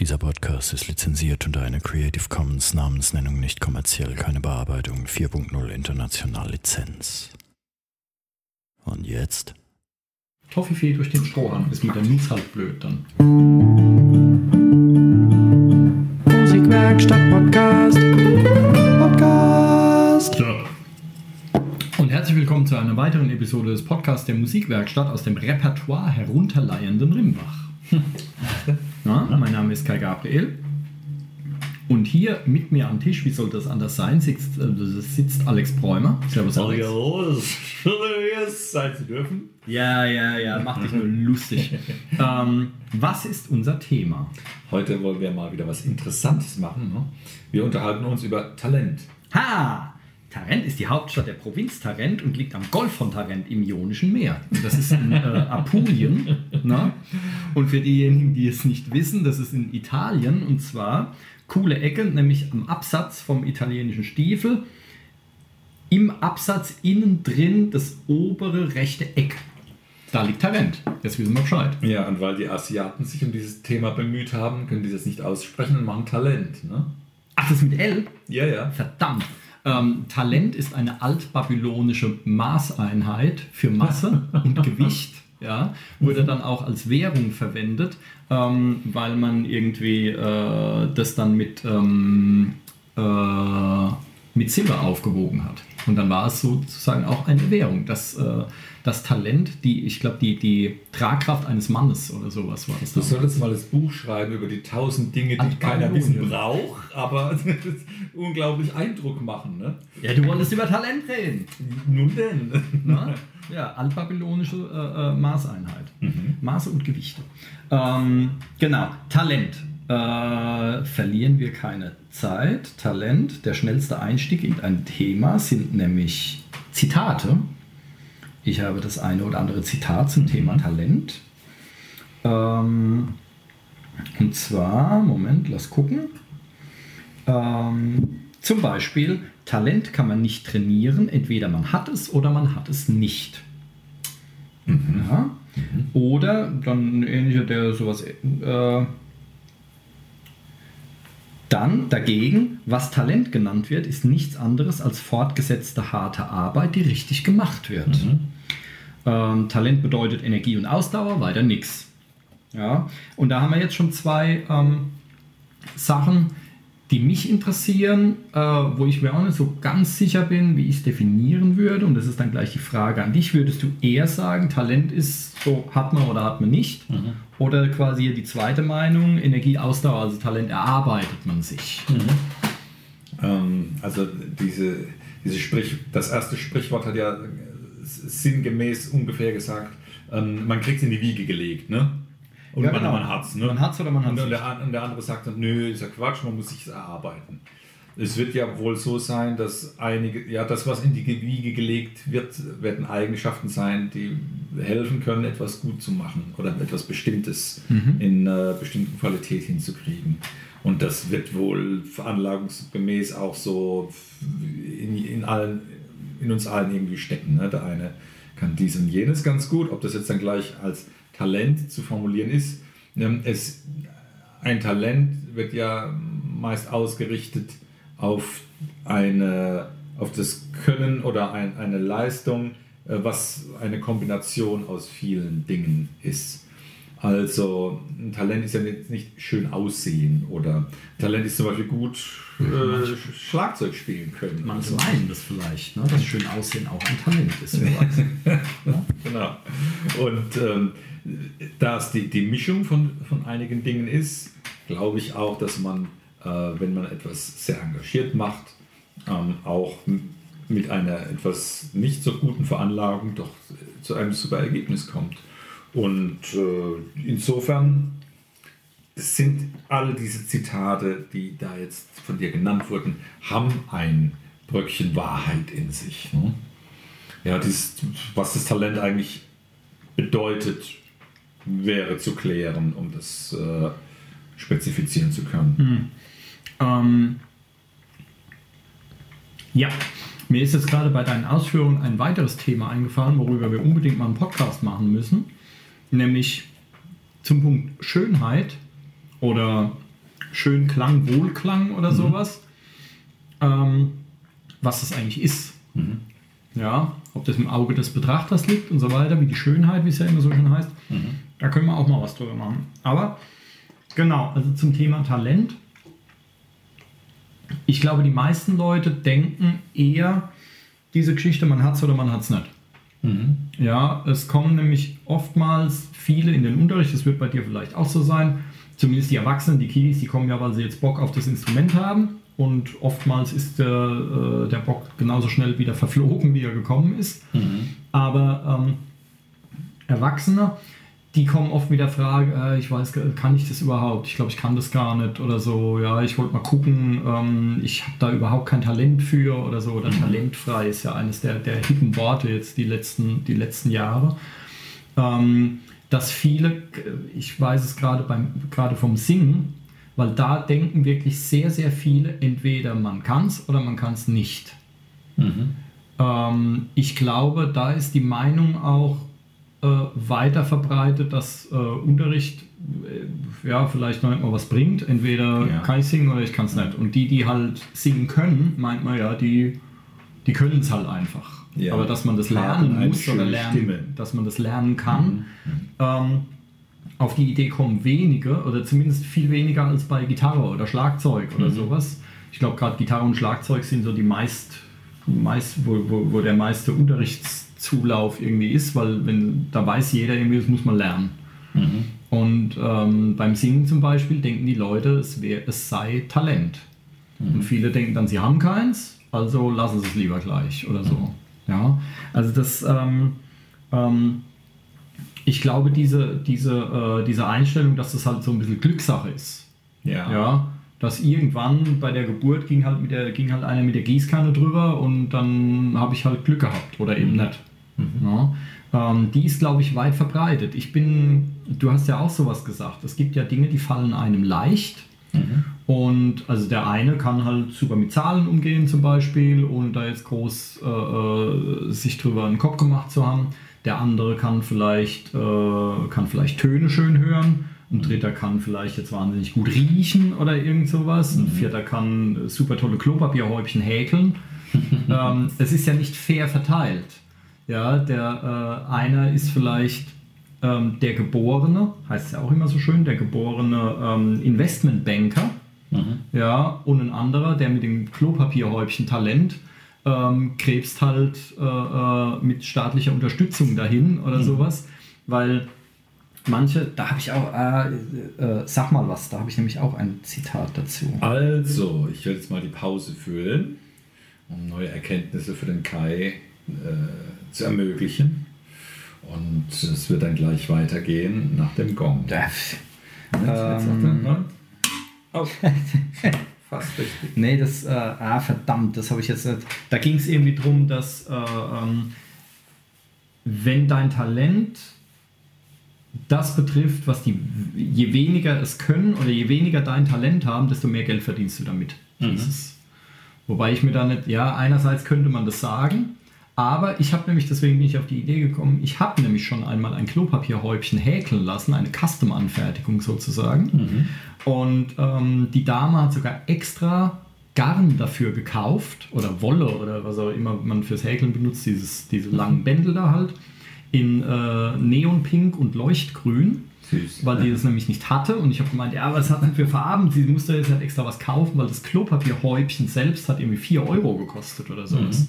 Dieser Podcast ist lizenziert unter einer Creative Commons Namensnennung nicht kommerziell, keine Bearbeitung 4.0 international Lizenz. Und jetzt? Toffifee durch den Strohhalm ist mit der Nuss halt blöd dann. Musikwerkstatt Podcast. Podcast. So. Und herzlich willkommen zu einer weiteren Episode des Podcasts der Musikwerkstatt aus dem Repertoire herunterleihenden Rimbach. Na, mein Name ist Kai Gabriel. Und hier mit mir am Tisch, wie soll das anders sein, sitzt, äh, sitzt Alex Bräumer. Servus Alex. Sein zu dürfen. Ja, ja, ja, mach dich nur lustig. ähm, was ist unser Thema? Heute wollen wir mal wieder was Interessantes machen. Ne? Wir unterhalten uns über Talent. Ha! Tarent ist die Hauptstadt der Provinz Tarent und liegt am Golf von Tarent im Ionischen Meer. Das ist in äh, Apulien. Ne? Und für diejenigen, die es nicht wissen, das ist in Italien und zwar coole Ecke, nämlich am Absatz vom italienischen Stiefel. Im Absatz innen drin das obere rechte Eck. Da liegt Tarent. Jetzt wissen wir Bescheid. Ja, und weil die Asiaten sich um dieses Thema bemüht haben, können die das nicht aussprechen und machen Talent. Ne? Ach, das ist mit L? Ja, ja. Verdammt. Ähm, Talent ist eine altbabylonische Maßeinheit für Masse und Gewicht. Ja, wurde dann auch als Währung verwendet, ähm, weil man irgendwie äh, das dann mit, ähm, äh, mit Silber aufgewogen hat. Und dann war es sozusagen auch eine Währung. Das, äh, das Talent, die, ich glaube, die, die Tragkraft eines Mannes oder sowas war das. Du solltest mal das Buch schreiben über die tausend Dinge, die An keiner wissen braucht, aber unglaublich Eindruck machen. Ne? Ja, du wolltest über Talent reden. Nun denn. Ne? Ja, altbabylonische äh, äh, Maßeinheit. Maße und Gewichte. Ähm, genau, Talent. Äh, verlieren wir keine Zeit. Talent, der schnellste Einstieg in ein Thema sind nämlich Zitate. Ich habe das eine oder andere Zitat zum Thema Talent. Ähm, und zwar, Moment, lass gucken. Ähm, zum Beispiel, Talent kann man nicht trainieren, entweder man hat es oder man hat es nicht. Ja. Oder dann ähnlicher, der sowas. Äh, dann dagegen, was Talent genannt wird, ist nichts anderes als fortgesetzte harte Arbeit, die richtig gemacht wird. Ähm, Talent bedeutet Energie und Ausdauer, weiter nichts. Ja, und da haben wir jetzt schon zwei ähm, Sachen, die mich interessieren, äh, wo ich mir auch nicht so ganz sicher bin, wie ich es definieren würde. Und das ist dann gleich die Frage an dich. Würdest du eher sagen, Talent ist so, hat man oder hat man nicht? Oder quasi die zweite Meinung, Energie, Ausdauer, also Talent erarbeitet man sich. Ähm, also diese, diese Sprich, das erste Sprichwort hat ja sinngemäß ungefähr gesagt, ähm, man kriegt es in die Wiege gelegt, ne? Und Ja, man, genau. man hat's, ne? Man hat's oder man hat's und, und, der, an- und der andere sagt dann, nö, ist ja Quatsch, man muss sich erarbeiten. Es wird ja wohl so sein, dass einige, ja, das, was in die Wiege gelegt wird, werden Eigenschaften sein, die helfen können, etwas gut zu machen oder etwas Bestimmtes Mhm. in äh, bestimmten Qualität hinzukriegen. Und das wird wohl veranlagungsgemäß auch so in, in, allen, in uns allen irgendwie stecken. Ne? Der eine kann dies und jenes ganz gut, ob das jetzt dann gleich als Talent zu formulieren ist. Ähm, Es, ein Talent wird ja meist ausgerichtet auf, eine, auf das Können oder ein, eine Leistung, äh, was eine Kombination aus vielen Dingen ist. Also ein Talent ist ja nicht, nicht schön aussehen oder Talent ist zum Beispiel gut äh, Schlagzeug spielen können. Manche Also, meinen das vielleicht, ne? dass schön aussehen auch ein Talent ist. weiß. genau. Und ähm, da es die, die Mischung von, von einigen Dingen ist, glaube ich auch, dass man, äh, wenn man etwas sehr engagiert macht, ähm, auch mit einer etwas nicht so guten Veranlagung doch zu einem super Ergebnis kommt. Und äh, insofern sind all diese Zitate, die da jetzt von dir genannt wurden, haben ein Bröckchen Wahrheit in sich. Ne? Ja, dieses, was das Talent eigentlich bedeutet, wäre zu klären, um das äh, spezifizieren zu können. Ähm, ja, mir ist jetzt gerade bei deinen Ausführungen ein weiteres Thema eingefallen, worüber wir unbedingt mal einen Podcast machen müssen, nämlich zum Punkt Schönheit oder schönen Klang, Wohlklang oder sowas, ähm, was das eigentlich ist. Ja, ob das im Auge des Betrachters liegt und so weiter, wie die Schönheit, wie es ja immer so schön heißt. Da können wir auch mal was drüber machen. Aber genau, also zum Thema Talent. Ich glaube, die meisten Leute denken eher diese Geschichte, man hat es oder man hat es nicht. Ja, es kommen nämlich oftmals viele in den Unterricht, das wird bei dir vielleicht auch so sein, zumindest die Erwachsenen, die Kiddies, die kommen ja, weil sie jetzt Bock auf das Instrument haben und oftmals ist der, äh, der Bock genauso schnell wieder verflogen, wie er gekommen ist. Aber ähm, Erwachsene, die kommen oft mit der Frage, äh, ich weiß, kann ich das überhaupt? Ich glaube, ich kann das gar nicht oder so. Ja, ich wollte mal gucken, ähm, ich habe da überhaupt kein Talent für oder so. Oder talentfrei ist ja eines der, der hippen Worte jetzt die letzten, die letzten Jahre. Ähm, dass viele, ich weiß es gerade beim gerade vom Singen, weil da denken wirklich sehr, sehr viele, entweder man kann es oder man kann es nicht. Ähm, ich glaube, da ist die Meinung auch äh, weiter verbreitet, dass äh, Unterricht äh, ja vielleicht noch nicht mal was bringt. Entweder Ja. kann ich singen oder ich kann es nicht. Und die, die halt singen können, meint man ja, die, die können es halt einfach. Ja. Aber dass man das Haben lernen eine muss oder lernen, Stimme. dass man das lernen kann, ähm, auf die Idee kommen wenige oder zumindest viel weniger als bei Gitarre oder Schlagzeug oder sowas. Ich glaube, gerade Gitarre und Schlagzeug sind so die meist, meist wo, wo, wo der meiste Unterrichtszulauf irgendwie ist, weil wenn da weiß jeder irgendwie, das muss man lernen. Und ähm, beim Singen zum Beispiel denken die Leute, es, wär, es sei Talent. Und viele denken dann, sie haben keins, also lassen sie es lieber gleich oder so. Ja, also das, ähm, ähm, ich glaube, diese, diese, äh, diese Einstellung, dass das halt so ein bisschen Glückssache ist. Ja. Ja, dass irgendwann bei der Geburt ging halt, mit der, ging halt einer mit der Gießkanne drüber und dann habe ich halt Glück gehabt oder eben nicht. Ja, ähm, die ist, glaube ich, weit verbreitet. Ich bin, du hast ja auch sowas gesagt, es gibt ja Dinge, die fallen einem leicht. Und also der eine kann halt super mit Zahlen umgehen zum Beispiel, ohne da jetzt groß äh, äh, sich drüber einen Kopf gemacht zu haben. Der andere kann vielleicht, äh, kann vielleicht Töne schön hören. Ein dritter kann vielleicht jetzt wahnsinnig gut riechen oder irgend sowas. Ein vierter kann super tolle Klopapierhäubchen häkeln. ähm, es ist ja nicht fair verteilt. Ja, der äh, einer ist vielleicht ähm, der geborene, heißt es ja auch immer so schön, der geborene ähm, Investmentbanker. Ja, und ein anderer, der mit dem Klopapierhäubchen Talent ähm, krebst halt äh, äh, mit staatlicher Unterstützung dahin oder sowas, weil manche, da habe ich auch, äh, äh, sag mal was, da habe ich nämlich auch ein Zitat dazu. Also, ich werde jetzt mal die Pause füllen, um neue Erkenntnisse für den Kai äh, zu ermöglichen. Und es wird dann gleich weitergehen nach dem Gong. Sagt er, ähm, ne? Oh, fast richtig. Nee, das, äh, ah, verdammt, das habe ich jetzt nicht. Da ging es irgendwie darum, dass äh, ähm, wenn dein Talent das betrifft, was die, je weniger es können oder je weniger dein Talent haben, desto mehr Geld verdienst du damit. es. Wobei ich mir da nicht, ja, einerseits könnte man das sagen, aber ich habe nämlich, deswegen bin ich auf die Idee gekommen, ich habe nämlich schon einmal ein Klopapierhäubchen häkeln lassen, eine Custom-Anfertigung sozusagen. Und ähm, die Dame hat sogar extra Garn dafür gekauft oder Wolle oder was auch immer man fürs Häkeln benutzt, dieses, diese langen Bändel da halt, in äh, Neonpink und Leuchtgrün Süß. weil die das nämlich nicht hatte. Und ich habe gemeint, ja, was hat denn für Farben? Sie musste jetzt halt extra was kaufen, weil das Klopapierhäubchen selbst hat irgendwie 4 Euro gekostet oder sowas.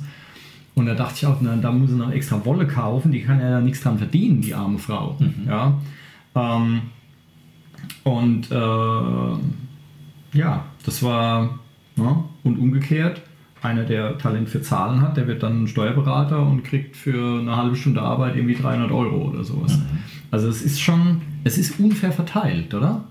Und da dachte ich auch, na, da muss sie noch extra Wolle kaufen, die kann ja da nichts dran verdienen, die arme Frau. Ja. Ähm, und äh, ja, das war, ne? und umgekehrt, einer, der Talent für Zahlen hat, der wird dann Steuerberater und kriegt für eine halbe Stunde Arbeit irgendwie 300 Euro oder sowas. Also es ist schon, es ist unfair verteilt, oder?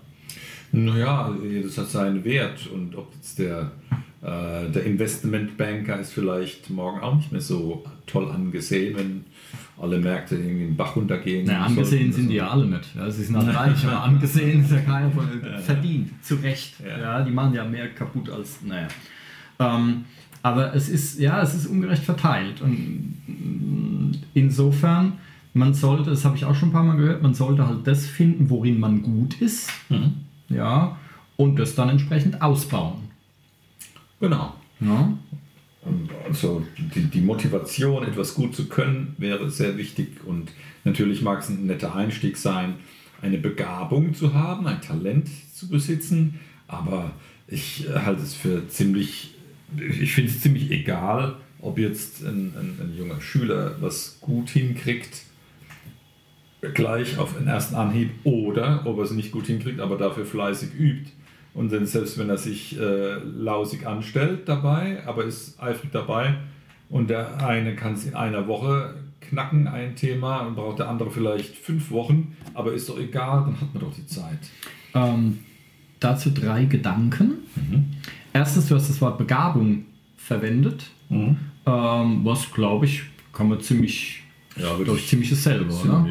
Naja, das hat seinen Wert. Und ob jetzt der, äh, der Investmentbanker ist vielleicht morgen auch nicht mehr so toll angesehen, wenn alle Märkte irgendwie in den Bach runtergehen. Naja, angesehen sollten. sind die ja alle nicht. Ja, sie sind alle reich, aber angesehen ist ja keiner von verdient, zu Recht. Ja. Ja. die machen ja mehr kaputt als, naja. Ähm, aber es ist, ja, es ist ungerecht verteilt. Und insofern, man sollte, das habe ich auch schon ein paar Mal gehört, man sollte halt das finden, worin man gut ist. Ja. und das dann entsprechend ausbauen. Genau. Ja? Also die, die Motivation, etwas gut zu können, wäre sehr wichtig und natürlich mag es ein netter Einstieg sein, eine Begabung zu haben, ein Talent zu besitzen, aber ich halte es für ziemlich, ich finde es ziemlich egal, ob jetzt ein, ein, ein junger Schüler was gut hinkriegt, gleich auf den ersten Anhieb, oder ob er es nicht gut hinkriegt, aber dafür fleißig übt. Und dann, selbst wenn er sich äh, lausig anstellt dabei, aber ist eifrig dabei und der eine kann es in einer Woche knacken, ein Thema, und braucht der andere vielleicht fünf Wochen, aber ist doch egal, dann hat man doch die Zeit. Ähm, dazu drei Gedanken. Erstens, du hast das Wort Begabung verwendet, ähm, was glaube ich, kann man ziemlich, Ja, ich ziemlich dasselbe, oder?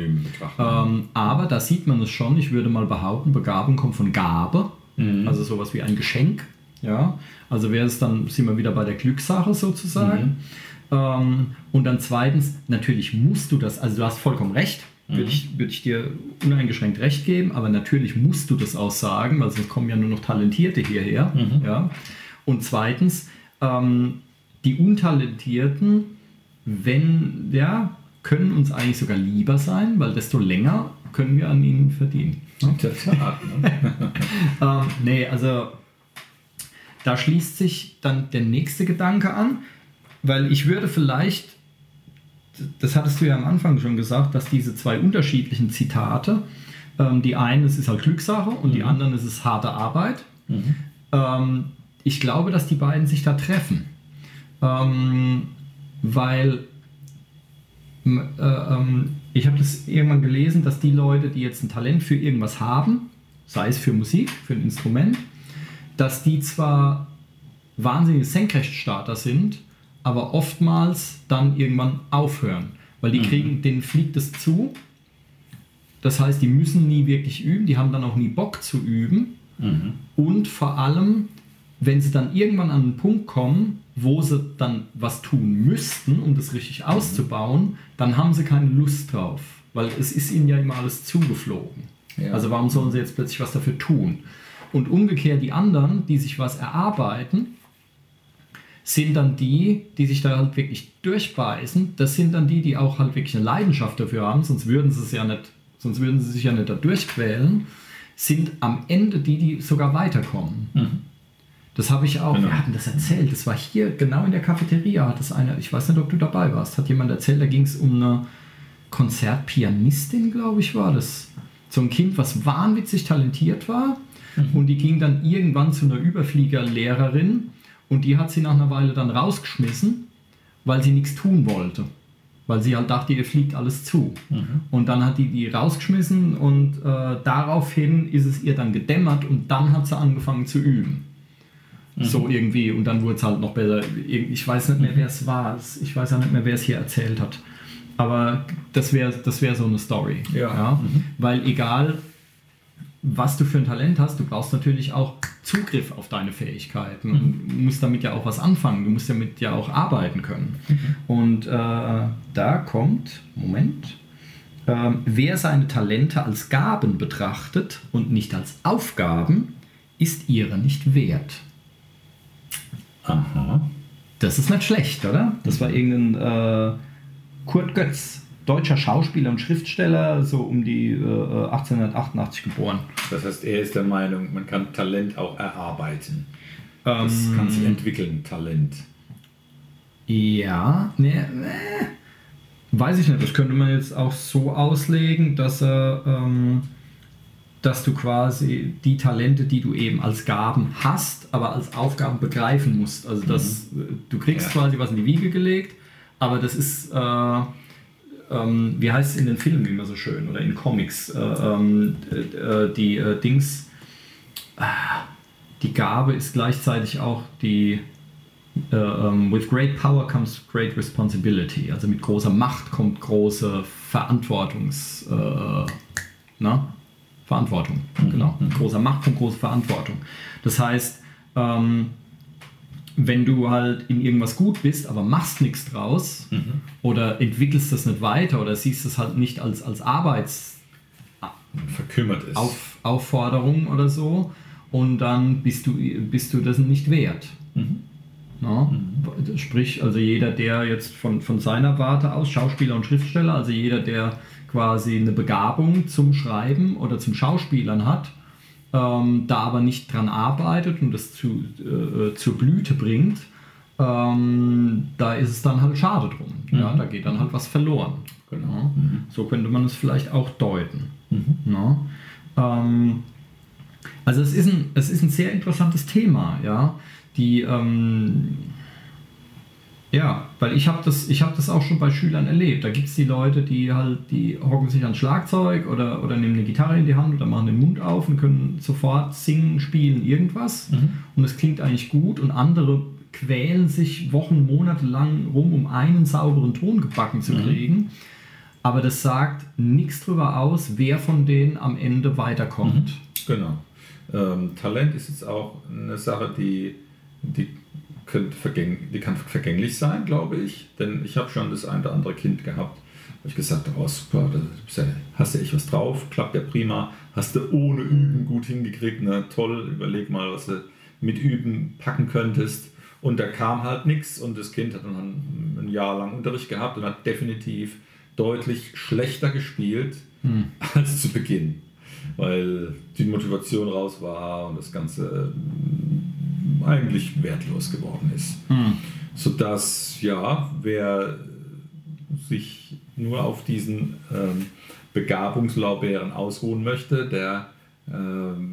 Ähm, aber da sieht man es schon, ich würde mal behaupten, Begabung kommt von Gabe, also sowas wie ein Geschenk. Ja, also wäre es dann, sind wir wieder bei der Glückssache sozusagen. Ähm, und dann zweitens, natürlich musst du das, also du hast vollkommen recht, würde ich, würde ich dir uneingeschränkt recht geben, aber natürlich musst du das auch sagen, weil sonst kommen ja nur noch Talentierte hierher. Ja. Und zweitens, ähm, die Untalentierten, wenn, ja, können uns eigentlich sogar lieber sein, weil desto länger können wir an ihnen verdienen. Tat, ne? Ähm, nee, also da schließt sich dann der nächste Gedanke an, weil ich würde vielleicht, das hattest du ja am Anfang schon gesagt, dass diese zwei unterschiedlichen Zitate, ähm, die einen, es ist halt Glückssache und die anderen, es ist harte Arbeit. Ähm, ich glaube, dass die beiden sich da treffen. Ähm, weil äh, ähm, ich habe das irgendwann gelesen, dass die Leute, die jetzt ein Talent für irgendwas haben, sei es für Musik, für ein Instrument, dass die zwar wahnsinnige Senkrechtstarter sind, aber oftmals dann irgendwann aufhören, weil die kriegen, denen fliegt es zu. Das heißt, die müssen nie wirklich üben, die haben dann auch nie Bock zu üben. Und vor allem, wenn sie dann irgendwann an einen Punkt kommen, wo sie dann was tun müssten, um das richtig auszubauen, dann haben sie keine Lust drauf, weil es ist ihnen ja immer alles zugeflogen. Ja. Also warum sollen sie jetzt plötzlich was dafür tun? Und umgekehrt die anderen, die sich was erarbeiten, sind dann die, die sich da halt wirklich durchbeißen. Das sind dann die, die auch halt wirklich eine Leidenschaft dafür haben, sonst würden sie es ja nicht, sonst würden sie sich ja nicht da durchquälen, sind am Ende die, die sogar weiterkommen. Das habe ich auch, Genau. wir hatten das erzählt, das war hier genau in der Cafeteria, hat das einer, ich weiß nicht, ob du dabei warst, hat jemand erzählt, da ging es um eine Konzertpianistin, glaube ich, war das. So ein Kind, was wahnwitzig talentiert war und die ging dann irgendwann zu einer Überfliegerlehrerin und die hat sie nach einer Weile dann rausgeschmissen, weil sie nichts tun wollte. Weil sie halt dachte, ihr fliegt alles zu. Und dann hat die die rausgeschmissen und äh, daraufhin ist es ihr dann gedämmert und dann hat sie angefangen zu üben. So irgendwie. Und dann wurde es halt noch besser. Ich weiß nicht mehr, wer es war. Ich weiß auch nicht mehr, wer es hier erzählt hat. Aber das wäre das wär so eine Story. Ja. Weil egal, was du für ein Talent hast, du brauchst natürlich auch Zugriff auf deine Fähigkeiten. Und Du musst damit ja auch was anfangen. Du musst damit ja auch arbeiten können. Und äh, da kommt, Moment, ähm, wer seine Talente als Gaben betrachtet und nicht als Aufgaben, ist ihre nicht wert. Aha. Das ist nicht schlecht, oder? Das war irgendein äh, Kurt Götz, deutscher Schauspieler und Schriftsteller, so um die äh, 1888 geboren. Das heißt, er ist der Meinung, man kann Talent auch erarbeiten. Ähm, Das kann sich entwickeln, Talent. Ja, ne, ne, weiß ich nicht. Das könnte man jetzt auch so auslegen, dass er, ähm, dass du quasi die Talente, die du eben als Gaben hast, aber als Aufgaben begreifen musst. Also dass äh, du kriegst Ja. quasi was in die Wiege gelegt, aber das ist, äh, ähm, wie heißt es in den Filmen immer so schön oder in Comics, äh, ähm, äh, äh, die äh, Dings, die Gabe ist gleichzeitig auch die äh, ähm, with great power comes great responsibility. Also mit großer Macht kommt große Verantwortungs, äh, Verantwortung. Genau. Mit großer Macht kommt große Verantwortung. Das heißt, ähm, wenn du halt in irgendwas gut bist, aber machst nichts draus oder entwickelst das nicht weiter oder siehst es halt nicht als, als Arbeits, Verkümmert ist. auf, Aufforderung oder so. und dann bist du, bist du das nicht wert. Mhm. Ja? Sprich, also jeder, der jetzt von, von seiner Warte aus, Schauspieler und Schriftsteller, also jeder, der quasi eine Begabung zum Schreiben oder zum Schauspielern hat, ähm, da aber nicht dran arbeitet und das zu, äh, zur Blüte bringt, ähm, da ist es dann halt schade drum. Ja, Mhm. da geht dann halt was verloren. Genau. Ja, so könnte man es vielleicht auch deuten. Mhm. Ja, ähm, also es ist, ein, es ist ein sehr interessantes Thema, ja. Die, ähm, ja, weil ich habe das, ich hab das auch schon bei Schülern erlebt. Da gibt es die Leute, die halt, die hocken sich ans Schlagzeug oder, oder nehmen eine Gitarre in die Hand oder machen den Mund auf und können sofort singen, spielen, irgendwas. Mhm. Und es klingt eigentlich gut und andere quälen sich Wochen, Monate lang rum, um einen sauberen Ton gebacken zu kriegen. Aber das sagt nichts darüber aus, wer von denen am Ende weiterkommt. Genau. Ähm, Talent ist jetzt auch eine Sache, die, die, vergäng, die kann vergänglich sein, glaube ich. Denn ich habe schon das ein oder andere Kind gehabt, wo ich gesagt habe, oh super, da hast du echt was drauf, klappt ja prima, hast du ohne Üben gut hingekriegt, ne? toll, überleg mal, was du mit Üben packen könntest. Und da kam halt nichts und das Kind hat dann ein Jahr lang Unterricht gehabt und hat definitiv deutlich schlechter gespielt als zu Beginn weil die Motivation raus war und das Ganze eigentlich wertlos geworden ist. Sodass, ja, wer sich nur auf diesen ähm, Begabungslaubeeren ausruhen möchte, der äh,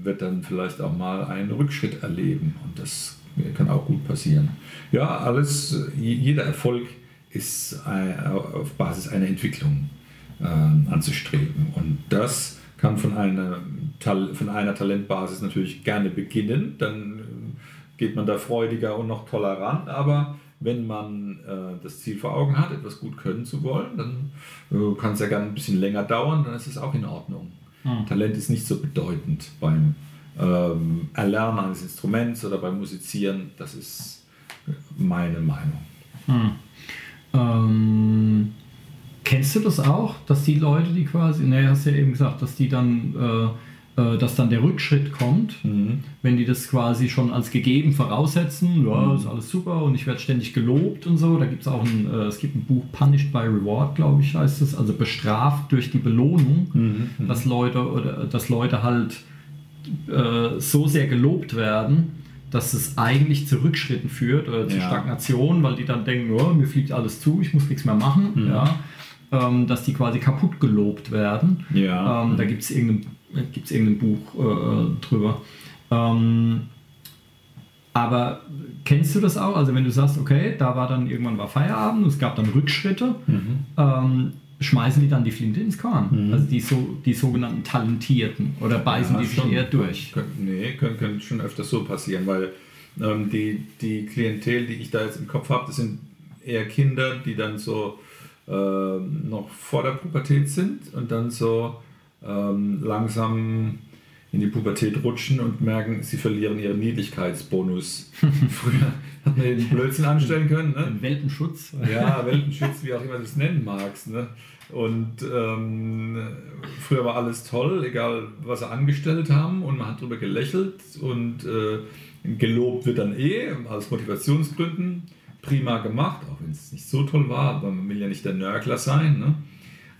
wird dann vielleicht auch mal einen Rückschritt erleben und das kann auch gut passieren. Ja, alles, je- jeder Erfolg ist äh, auf Basis einer Entwicklung äh, anzustreben und das kann von einer, von einer Talentbasis natürlich gerne beginnen, dann geht man da freudiger und noch tolerant, aber wenn man äh, das Ziel vor Augen hat, etwas gut können zu wollen, dann äh, kann es ja gerne ein bisschen länger dauern, dann ist es auch in Ordnung. Talent ist nicht so bedeutend beim ähm, Erlernen eines Instruments oder beim Musizieren, das ist meine Meinung. Ähm, kennst du das auch, dass die Leute, die quasi, ne, hast du ja eben gesagt, dass die dann, äh, äh, dass dann der Rückschritt kommt, wenn die das quasi schon als gegeben voraussetzen, ja, ist alles super und ich werde ständig gelobt und so. Da gibt es auch ein, äh, es gibt ein Buch Punished by Reward, glaube ich, heißt es, also bestraft durch die Belohnung, dass Leute oder dass Leute halt äh, so sehr gelobt werden, dass es eigentlich zu Rückschritten führt oder zu Ja. Stagnation, weil die dann denken, oh, mir fliegt alles zu, ich muss nichts mehr machen. Ja. Ähm, dass die quasi kaputt gelobt werden. Ja. Ähm, da gibt es irgendein, gibt's irgendein Buch äh, drüber. Ähm, aber kennst du das auch? Also wenn du sagst, okay, da war dann irgendwann war Feierabend es gab dann Rückschritte, ähm, schmeißen die dann die Flinte ins Korn? Also die, so, die sogenannten Talentierten oder beißen Ja, die sich schon. eher durch? Nee, könnte könnt schon öfters so passieren, weil ähm, die, die Klientel, die ich da jetzt im Kopf habe, das sind eher Kinder, die dann so ähm, noch vor der Pubertät sind und dann so ähm, langsam in die Pubertät rutschen und merken, sie verlieren ihren Niedlichkeitsbonus. Früher hat man den Blödsinn anstellen können. Ne? Welpenschutz? Ja, Welpenschutz, wie auch immer du es nennen magst. Ne? Und ähm, früher war alles toll, egal was sie angestellt haben und man hat drüber gelächelt und äh, gelobt wird dann eh aus Motivationsgründen. Prima gemacht, auch wenn es nicht so toll war, aber man will ja nicht der Nörgler sein. Ne?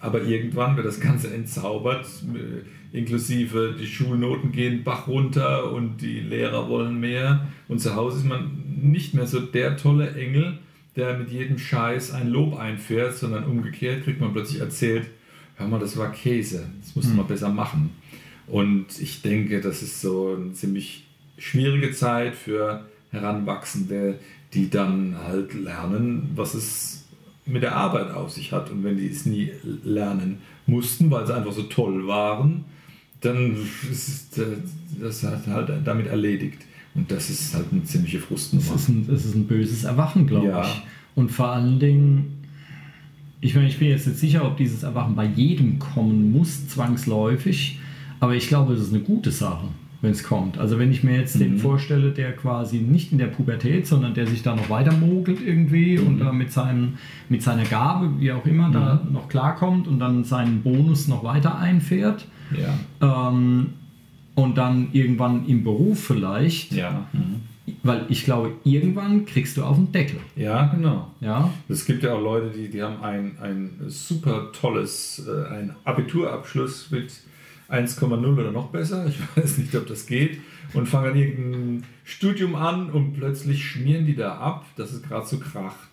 Aber irgendwann wird das Ganze entzaubert, äh, inklusive die Schulnoten gehen Bach runter und die Lehrer wollen mehr. Und zu Hause ist man nicht mehr so der tolle Engel, der mit jedem Scheiß ein Lob einfährt, sondern umgekehrt kriegt man plötzlich erzählt, hör mal, das war Käse, das musst du mal besser machen. Und ich denke, das ist so eine ziemlich schwierige Zeit für Heranwachsende, die dann halt lernen, was es mit der Arbeit auf sich hat. Und wenn die es nie lernen mussten, weil sie einfach so toll waren, dann ist äh, das halt damit erledigt. Und das ist halt eine ziemliche Frustnummer. ist ein, es ist ein böses Erwachen, glaube Ja. ich. Und vor allen Dingen, ich meine, ich bin jetzt nicht sicher, ob dieses Erwachen bei jedem kommen muss, zwangsläufig, aber ich glaube, es ist eine gute Sache, wenn es kommt. Also wenn ich mir jetzt den vorstelle, der quasi nicht in der Pubertät, sondern der sich da noch weiter mogelt irgendwie und da mit, seinem, mit seiner Gabe, wie auch immer, da noch klarkommt und dann seinen Bonus noch weiter einfährt, Ja. ähm, und dann irgendwann im Beruf vielleicht, Ja. Mhm. weil ich glaube, irgendwann kriegst du auf den Deckel. Ja, genau. Ja, Es gibt ja auch Leute, die, die haben ein, ein super tolles, äh, ein Abiturabschluss mit 1,0 oder noch besser. Ich weiß nicht, ob das geht. Und fangen dann irgendein Studium an und plötzlich schmieren die da ab, dass es gerade so kracht.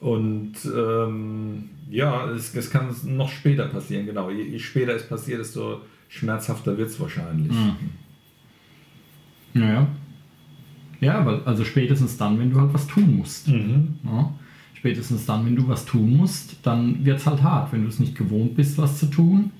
Und ähm, ja, es, es kann noch später passieren, genau. Je, je später es passiert, desto schmerzhafter wird es wahrscheinlich. Naja. Ja, weil, also spätestens dann, wenn du halt was tun musst. Mhm. Ja? Spätestens dann, wenn du was tun musst, dann wird es halt hart. Wenn du es nicht gewohnt bist, was zu tun.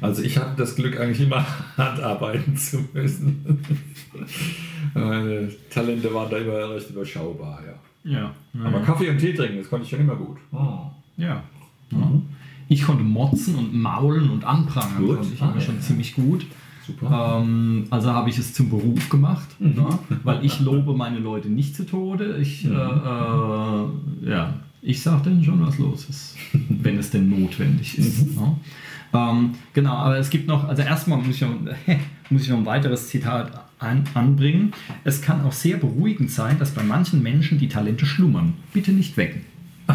Also ich hatte das Glück, eigentlich immer handarbeiten zu müssen. Meine Talente waren da immer recht überschaubar, ja. Ja. Aber Kaffee und Tee trinken, das konnte ich schon immer gut. Ja. ja. Ich konnte motzen und maulen und anprangern, Gut. konnte ich Ah, immer schon ja. ziemlich gut. Super. Ähm, also habe ich es zum Beruf gemacht, ne? weil ich lobe meine Leute nicht zu Tode. Ich, äh, äh, ja, ich sage denen schon, was los ist, wenn es denn notwendig ist. Ne? Ähm, genau, aber es gibt noch, also erstmal muss ich noch, muss ich noch ein weiteres Zitat an, anbringen. Es kann auch sehr beruhigend sein, dass bei manchen Menschen die Talente schlummern. Bitte nicht wecken.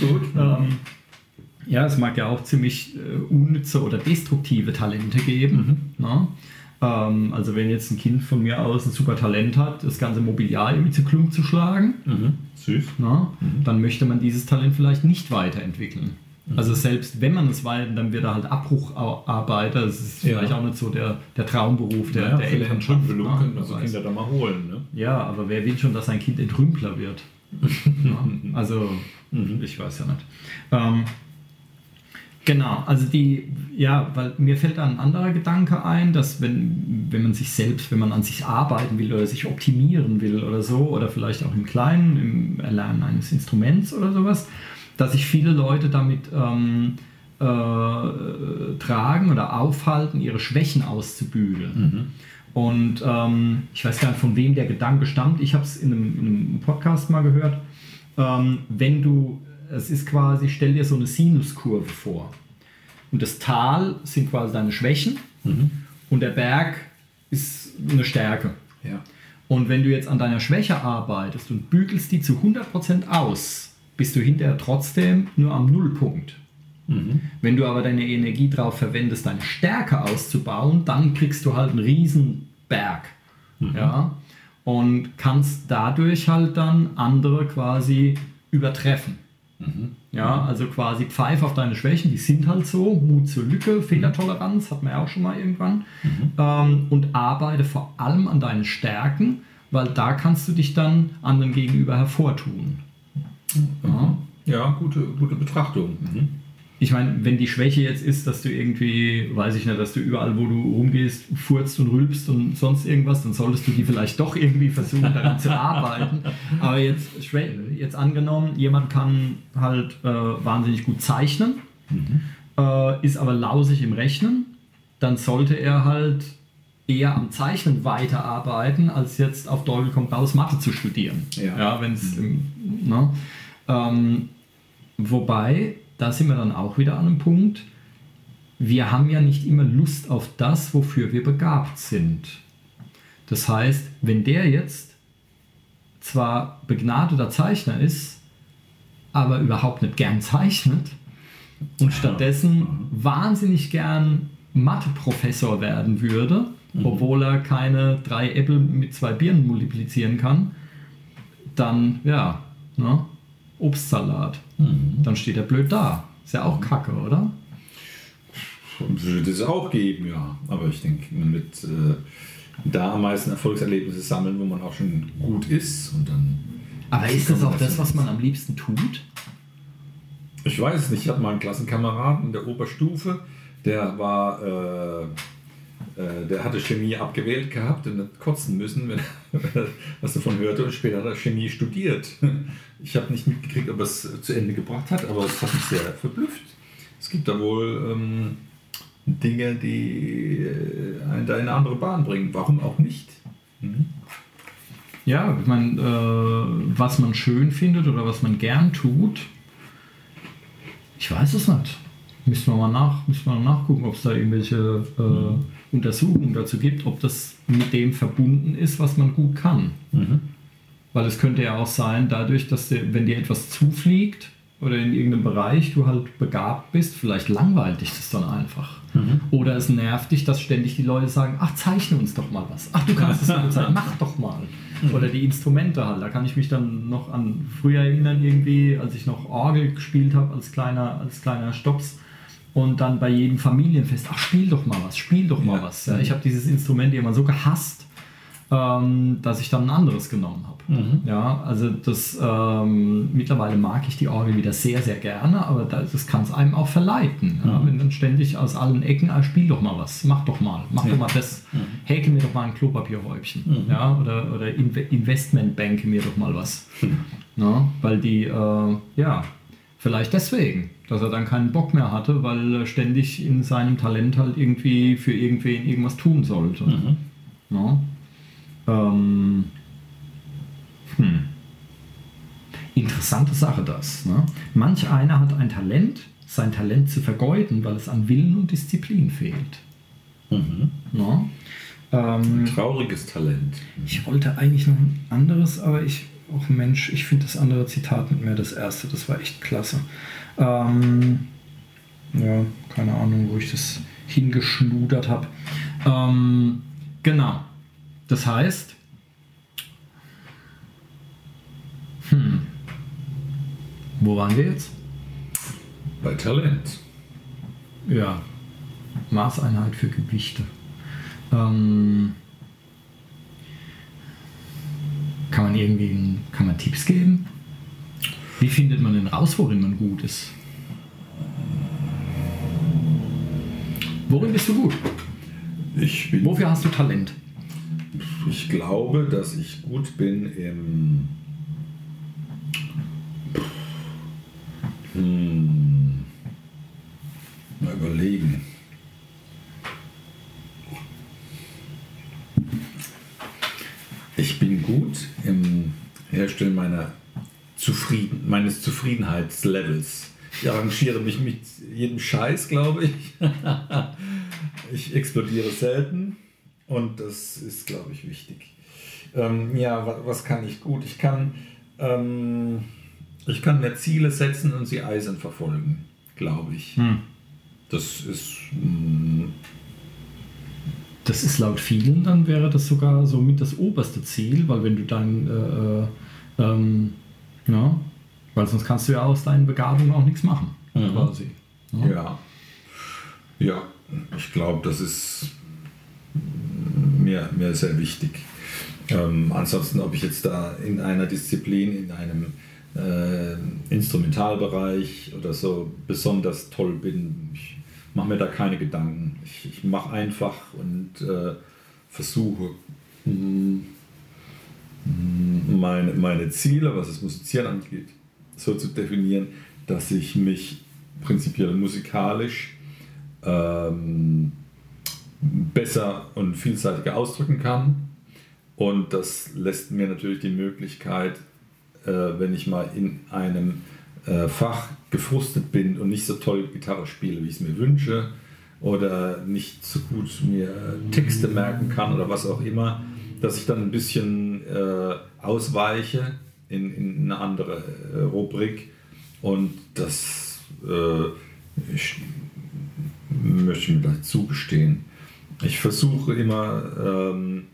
Gut. Ähm, ja, es mag ja auch ziemlich äh, unnütze oder destruktive Talente geben. Ne? Ähm, also wenn jetzt ein Kind von mir aus ein super Talent hat, das ganze Mobiliar irgendwie zu Klump zu schlagen, Mhm. Süß. ne? dann möchte man dieses Talent vielleicht nicht weiterentwickeln. Also selbst wenn man es weiter, dann wird er halt Abbrucharbeiter. Das ist Ja. vielleicht auch nicht so der, der Traumberuf der, Ja, der Elternschaft. Entschuldigung ne? können Wer wir so weiß. Kinder da mal holen. Ne? Ja, aber wer will schon, dass sein Kind Entrümpler wird? ja, also, ich weiß ja nicht. Ähm, genau, also die, ja, weil mir fällt da ein anderer Gedanke ein, dass wenn, wenn man sich selbst, wenn man an sich arbeiten will oder sich optimieren will oder so, oder vielleicht auch im Kleinen, im Erlernen eines Instruments oder sowas, dass sich viele Leute damit ähm, äh, tragen oder aufhalten, ihre Schwächen auszubügeln. Und ähm, ich weiß gar nicht, von wem der Gedanke stammt. Ich habe es in einem, in einem Podcast mal gehört. Ähm, wenn du, es ist quasi, stell dir so eine Sinuskurve vor. Und das Tal sind quasi deine Schwächen und der Berg ist eine Stärke. Ja. Und wenn du jetzt an deiner Schwäche arbeitest und bügelst die zu 100% aus, bist du hinterher trotzdem nur am Nullpunkt. Wenn du aber deine Energie darauf verwendest, deine Stärke auszubauen, dann kriegst du halt einen riesen Berg. Ja? Und kannst dadurch halt dann andere quasi übertreffen. Ja, also quasi pfeif auf deine Schwächen, die sind halt so, Mut zur Lücke, Fehlertoleranz, hat man ja auch schon mal irgendwann. Ähm, und arbeite vor allem an deinen Stärken, weil da kannst du dich dann anderen gegenüber hervortun. Ja. Ja, gute, gute Betrachtung. Mhm. Ich meine, wenn die Schwäche jetzt ist, dass du irgendwie, weiß ich nicht, dass du überall, wo du rumgehst, furzt und rülpst und sonst irgendwas, dann solltest du die vielleicht doch irgendwie versuchen, daran zu arbeiten. Aber jetzt, jetzt angenommen, jemand kann halt äh, wahnsinnig gut zeichnen, äh, ist aber lausig im Rechnen, dann sollte er halt eher am Zeichnen weiterarbeiten, als jetzt auf Teufel kommt raus Mathe zu studieren. Ja. Ja, wenn es, ne? ähm, wobei, da sind wir dann auch wieder an einem Punkt, wir haben ja nicht immer Lust auf das, wofür wir begabt sind. Das heißt, wenn der jetzt zwar begnadeter Zeichner ist, aber überhaupt nicht gern zeichnet und stattdessen wahnsinnig gern Mathe-Professor werden würde, obwohl er keine drei Äpfel mit zwei Birnen multiplizieren kann, dann, ja, ne, Obstsalat. Dann steht er blöd da. Ist ja auch kacke, oder? Würde es auch geben, ja. Aber ich denke, man wird äh, da am meisten Erfolgserlebnisse sammeln, wo man auch schon gut ist. Und dann. Aber ist das auch das, was man am liebsten tut? Ich weiß es nicht. Ich hatte mal einen Klassenkameraden in der Oberstufe, der war. Äh, der hatte Chemie abgewählt gehabt und hat kotzen müssen, wenn er was davon hörte. Und später hat er Chemie studiert. Ich habe nicht mitgekriegt, ob er es zu Ende gebracht hat, aber es hat mich sehr verblüfft. Es gibt da wohl ähm, Dinge, die äh, einen da in eine andere Bahn bringen. Warum auch nicht? Mhm. Ja, ich meine, äh, was man schön findet oder was man gern tut, ich weiß es nicht. Müssen wir mal, nach, müssen wir nachgucken, ob es da irgendwelche äh, Mhm. Untersuchungen dazu gibt, ob das mit dem verbunden ist, was man gut kann. Mhm. Weil es könnte ja auch sein, dadurch, dass dir, wenn dir etwas zufliegt oder in irgendeinem Bereich du halt begabt bist, vielleicht langweilt dich das dann einfach. Mhm. Oder es nervt dich, dass ständig die Leute sagen, ach, zeichne uns doch mal was. Ach, du kannst es gut zeichnen, mach doch mal. Oder die Instrumente halt. Da kann ich mich dann noch an früher erinnern, irgendwie, als ich noch Orgel gespielt habe als kleiner, als kleiner Stops. Und dann bei jedem Familienfest, ach, spiel doch mal was, spiel doch mal Ja. was. Ja, ich habe dieses Instrument immer so gehasst, ähm, dass ich dann ein anderes genommen habe. Mhm. Ja, also das ähm, mittlerweile mag ich die Orgel wieder sehr, sehr gerne, aber da- das kann es einem auch verleiten. Ja? Mhm. Wenn dann ständig aus allen Ecken, ah, spiel doch mal was, mach doch mal, mach doch mal das, häke mir doch mal ein Klopapierhäubchen. Mhm. Ja? Oder, oder Inve Investmentbanke mir doch mal was. Ja? Weil die, äh, ja, vielleicht deswegen, dass er dann keinen Bock mehr hatte, weil er ständig in seinem Talent halt irgendwie für irgendwen irgendwas tun sollte. Mhm. Ja. Ähm, hm. Interessante Sache das. Ne? Manch einer hat ein Talent, sein Talent zu vergeuden, weil es an Willen und Disziplin fehlt. Mhm. Ne? Ähm, Trauriges Talent. ich wollte eigentlich noch ein anderes, aber ich, auch Mensch, ich finde das andere Zitat nicht mehr das erste, das war echt klasse. Ähm, ja, keine Ahnung, wo ich das hingeschnudert habe. Ähm, genau. Das heißt, hm, wo waren wir jetzt? Bei Talent. Ja, Maßeinheit für Gewichte. Ähm, kann man irgendwie kann man Tipps geben? Wie findet man denn raus, worin man gut ist? Worin bist du gut? Ich, bin, Wofür hast du Talent? ich glaube, dass ich gut bin im. Hm, mal überlegen. Ich bin gut im Herstellen meiner Zufrieden, meines Zufriedenheitslevels. Ich arrangiere mich mit jedem Scheiß, glaube ich. ich explodiere selten und das ist, glaube ich, wichtig. Ähm, ja, was, was kann ich gut? Ich kann, ähm, ich kann mir Ziele setzen und sie eisern verfolgen, glaube ich. Hm. Das ist mm, Das ist laut vielen, dann wäre das sogar so mit das oberste Ziel, weil wenn du dann, äh, äh, ähm, ja, weil sonst kannst du ja aus deinen Begabungen auch nichts machen, Mhm. quasi. Ja. Ja, ich glaube, das ist mir, mir sehr wichtig. Ähm, ansonsten, ob ich jetzt da in einer Disziplin, in einem äh, Instrumentalbereich oder so besonders toll bin, ich mache mir da keine Gedanken. Ich, ich mache einfach und äh, versuche mm, meine, meine Ziele, was das Musizieren angeht, so zu definieren, dass ich mich prinzipiell musikalisch ähm, besser und vielseitiger ausdrücken kann. Und das lässt mir natürlich die Möglichkeit, äh, wenn ich mal in einem äh, Fach gefrustet bin und nicht so toll Gitarre spiele, wie ich es mir wünsche, oder nicht so gut mir Texte merken kann oder was auch immer, dass ich dann ein bisschen äh, ausweiche in, in eine andere äh, Rubrik und das äh, ich, möchte ich mir gleich zugestehen. Ich versuche immer ähm,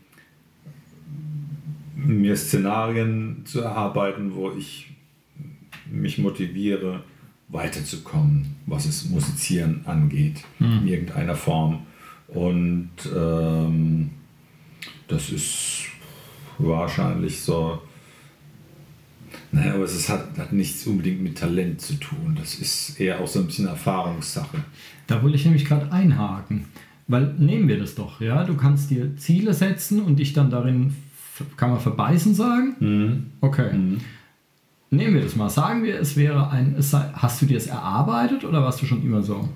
mir Szenarien zu erarbeiten, wo ich mich motiviere, weiterzukommen, was es Musizieren angeht, in irgendeiner Form. Und ähm, das ist wahrscheinlich so. Naja, aber es hat, hat nichts unbedingt mit Talent zu tun. Das ist eher auch so ein bisschen Erfahrungssache. Da wollte ich nämlich gerade einhaken. Weil nehmen wir das doch, ja. Du kannst dir Ziele setzen und dich dann darin, kann man verbeißen sagen? Mhm. Okay. Nehmen wir das mal. Sagen wir, es wäre ein. Hast du dir es erarbeitet oder warst du schon immer so?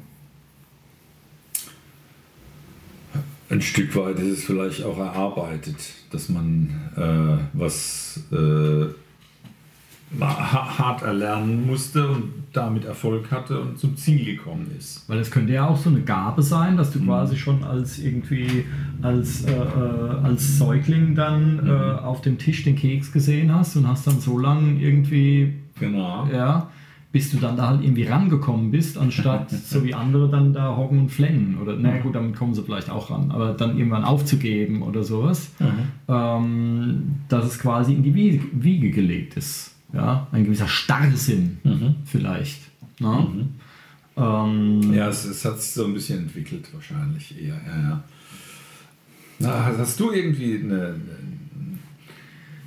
Ein Stück weit ist es vielleicht auch erarbeitet, dass man äh, was äh, hart erlernen musste und damit Erfolg hatte und zum Ziel gekommen ist. Weil es könnte ja auch so eine Gabe sein, dass du mhm. quasi schon als irgendwie als, äh, äh, als Säugling dann mhm. äh, auf dem Tisch den Keks gesehen hast und hast dann so lange irgendwie genau. ja, bis du dann da halt irgendwie rangekommen bist, anstatt so wie andere dann da hocken und flennen. Oder na gut, damit kommen sie vielleicht auch ran, aber dann irgendwann aufzugeben oder sowas, mhm. ähm, dass es quasi in die Wiege, Wiege gelegt ist. Ja, ein gewisser Starrsinn mhm. vielleicht. Ne? Mhm. Ähm, ja, es, es, hat sich so ein bisschen entwickelt wahrscheinlich eher. Ja, ja. Na, hast du irgendwie eine, eine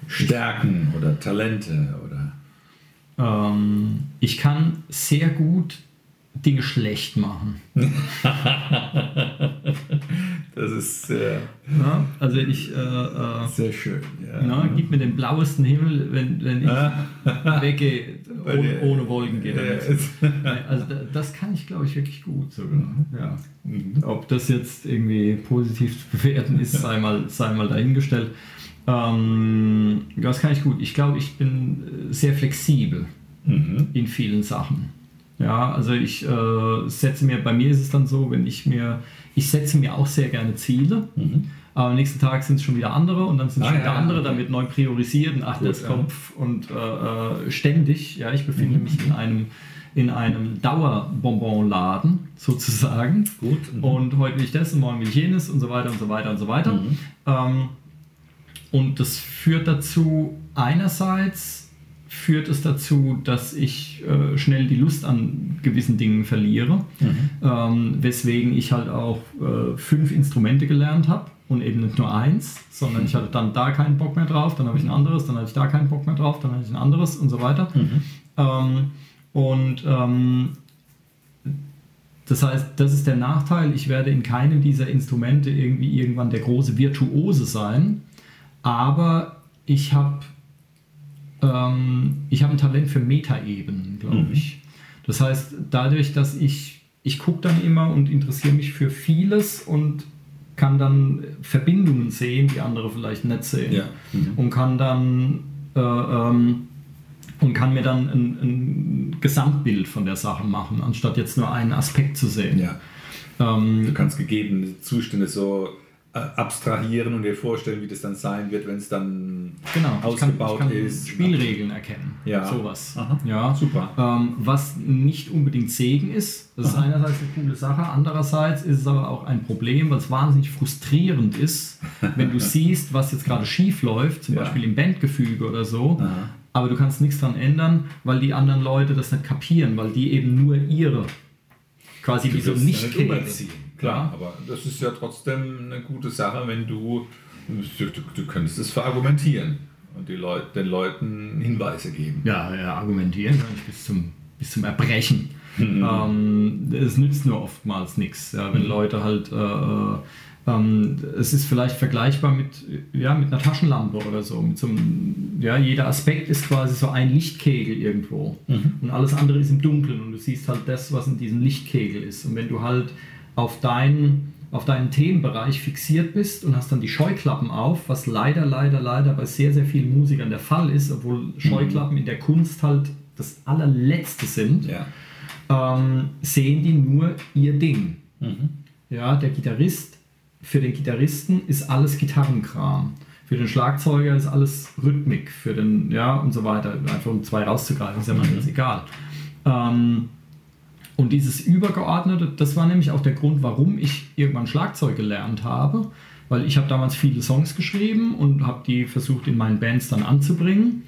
Stärken oder Talente oder? Ähm, ich kann sehr gut Dinge schlecht machen. das ist sehr. Ja, also ich. Äh, äh, sehr schön, ja. Na, gib mir den blauesten Himmel, wenn, wenn ich weggehe, ohne, ohne Wolken geht. Also das kann ich, glaube ich, wirklich gut sogar. Mhm. Ja. Mhm. Ob das jetzt irgendwie positiv zu bewerten ist, sei mal, sei mal dahingestellt. Ähm, das kann ich gut. Ich glaube, ich bin sehr flexibel mhm. in vielen Sachen. Ja, also ich äh, setze mir, bei mir ist es dann so, wenn ich mir, ich setze mir auch sehr gerne Ziele, mhm. aber am nächsten Tag sind es schon wieder andere und dann sind es ah, schon wieder ja, andere, okay. dann wird neu priorisiert und ach, Gut, das kommt und äh, äh, ständig, ja, ich befinde mhm. mich in einem in einem Dauerbonbonladen sozusagen. Gut. Mhm. Und heute will ich das und morgen will ich jenes und so weiter und so weiter und so weiter. Mhm. Ähm, und das führt dazu, einerseits führt es dazu, dass ich äh, schnell die Lust an gewissen Dingen verliere, mhm. ähm, weswegen ich halt auch äh, fünf Instrumente gelernt habe und eben nicht nur eins, sondern ich hatte dann da keinen Bock mehr drauf, dann habe ich ein anderes, dann hatte ich da keinen Bock mehr drauf, dann hatte ich ein anderes und so weiter. Mhm. Ähm, und ähm, das heißt, das ist der Nachteil, ich werde in keinem dieser Instrumente irgendwie irgendwann der große Virtuose sein, aber ich habe ähm, ich habe ein Talent für Metaebenen, glaube mhm. ich. Das heißt, dadurch, dass ich, ich gucke dann immer und interessiere mich für vieles und kann dann Verbindungen sehen, die andere vielleicht nicht sehen. Ja. Mhm. Und kann dann äh, ähm, und kann mir dann ein, ein, Gesamtbild von der Sache machen, anstatt jetzt nur einen Aspekt zu sehen. Ja. Ähm, du kannst gegebene Zustände so abstrahieren und dir vorstellen, wie das dann sein wird, wenn es dann genau, ausgebaut kann, ich kann ist. Spielregeln erkennen. Ja. Sowas. Aha. Ja. Super. Ähm, was nicht unbedingt Segen ist. Das Aha. ist einerseits eine coole Sache, andererseits ist es aber auch ein Problem, weil es wahnsinnig frustrierend ist, wenn du siehst, was jetzt gerade schief läuft, zum ja. Beispiel im Bandgefüge oder so. Aha. Aber du kannst nichts daran ändern, weil die anderen Leute das nicht kapieren, weil die eben nur ihre quasi wie so nicht kennen. Klar, aber das ist ja trotzdem eine gute Sache, wenn du, du, du könntest es verargumentieren und die Leut, den Leuten Hinweise geben. Ja, ja argumentieren kann ich bis zum, bis zum Erbrechen. Mhm. Ähm, es nützt nur oftmals nichts, ja, wenn mhm. Leute halt, äh, äh, ähm, es ist vielleicht vergleichbar mit, ja, mit einer Taschenlampe oder so. Mit so einem, ja, jeder Aspekt ist quasi so ein Lichtkegel irgendwo mhm. und alles andere ist im Dunkeln und du siehst halt das, was in diesem Lichtkegel ist. Und wenn du halt auf deinen, auf deinen Themenbereich fixiert bist und hast dann die Scheuklappen auf, was leider, leider, leider bei sehr, sehr vielen Musikern der Fall ist, obwohl mhm. Scheuklappen mhm. in der Kunst halt das allerletzte sind, ja. ähm, sehen die nur ihr Ding. Mhm. Ja, der Gitarrist, für den Gitarristen ist alles Gitarrenkram. Für den Schlagzeuger ist alles Rhythmik, für den, ja, und so weiter. Einfach um zwei rauszugreifen, ist ja mal mhm. egal. Ähm, und dieses Übergeordnete, das war nämlich auch der Grund, warum ich irgendwann Schlagzeug gelernt habe, weil ich habe damals viele Songs geschrieben und habe die versucht in meinen Bands dann anzubringen.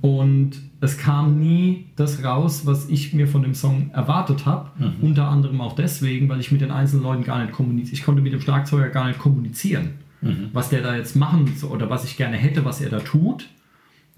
Und es kam nie das raus, was ich mir von dem Song erwartet habe. Mhm. Unter anderem auch deswegen, weil ich mit den einzelnen Leuten gar nicht kommuniziere. Ich konnte mit dem Schlagzeuger gar nicht kommunizieren, mhm. was der da jetzt machen soll oder was ich gerne hätte, was er da tut.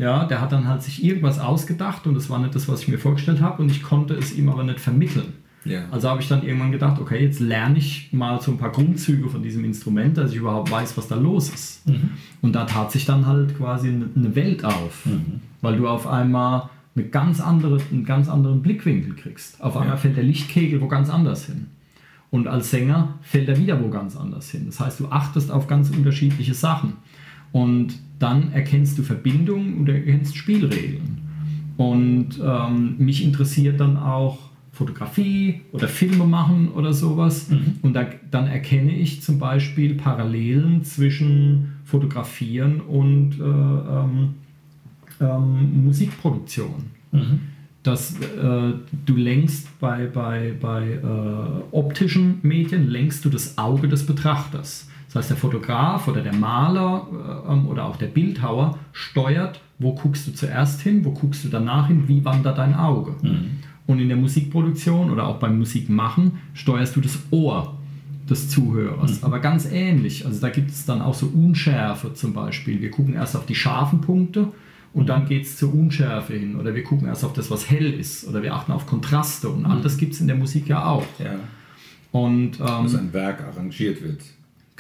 Ja, der hat dann halt sich irgendwas ausgedacht und das war nicht das, was ich mir vorgestellt habe und ich konnte es ihm aber nicht vermitteln. Ja. Also habe ich dann irgendwann gedacht, okay, jetzt lerne ich mal so ein paar Grundzüge von diesem Instrument, dass ich überhaupt weiß, was da los ist. Mhm. Und da tat sich dann halt quasi eine Welt auf, mhm. weil du auf einmal eine ganz andere, einen ganz anderen Blickwinkel kriegst. Auf einmal ja. fällt der Lichtkegel wo ganz anders hin. Und als Sänger fällt er wieder wo ganz anders hin. Das heißt, du achtest auf ganz unterschiedliche Sachen. Und dann erkennst du Verbindungen und erkennst Spielregeln. Und ähm, mich interessiert dann auch Fotografie oder Filme machen oder sowas. Und da, dann erkenne ich zum Beispiel Parallelen zwischen Fotografieren und äh, ähm, ähm, Musikproduktion. Dass äh, du lenkst bei, bei, bei äh, optischen Medien, lenkst du das Auge des Betrachters. Das heißt, der Fotograf oder der Maler äh, ähm, oder auch der Bildhauer steuert, wo guckst du zuerst hin, wo guckst du danach hin, wie wandert dein Auge. Und in der Musikproduktion oder auch beim Musikmachen steuerst du das Ohr des Zuhörers. Aber ganz ähnlich. Also da gibt es dann auch so Unschärfe zum Beispiel. Wir gucken erst auf die scharfen Punkte und dann geht es zur Unschärfe hin. Oder wir gucken erst auf das, was hell ist. Oder wir achten auf Kontraste. Und all das gibt es in der Musik ja auch. Ja. Und ähm, Dass ein Werk arrangiert wird.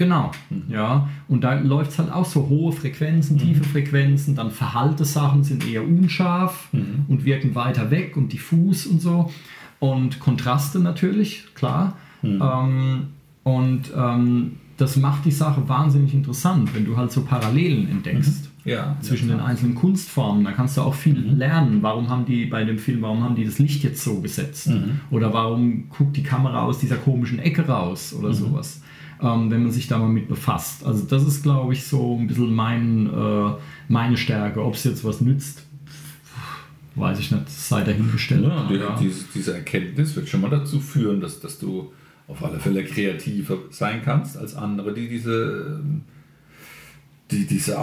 Genau, ja. Und da läuft es halt auch so hohe Frequenzen, tiefe Frequenzen, dann verhallte Sachen sind eher unscharf und wirken weiter weg und diffus und so. Und Kontraste natürlich, klar. Ähm, und ähm, das macht die Sache wahnsinnig interessant, wenn du halt so Parallelen entdeckst Ja. zwischen den einzelnen Kunstformen. Da kannst du auch viel lernen. Warum haben die bei dem Film, warum haben die das Licht jetzt so gesetzt? Oder warum guckt die Kamera aus dieser komischen Ecke raus oder sowas? Ähm, wenn man sich da mal mit befasst. Also das ist, glaube ich, so ein bisschen mein, äh, meine Stärke. Ob es jetzt was nützt, weiß ich nicht, sei dahingestellt. Ja, Ja. diese, diese Erkenntnis wird schon mal dazu führen, dass, dass du auf alle Fälle kreativer sein kannst als andere, die diese, die diese,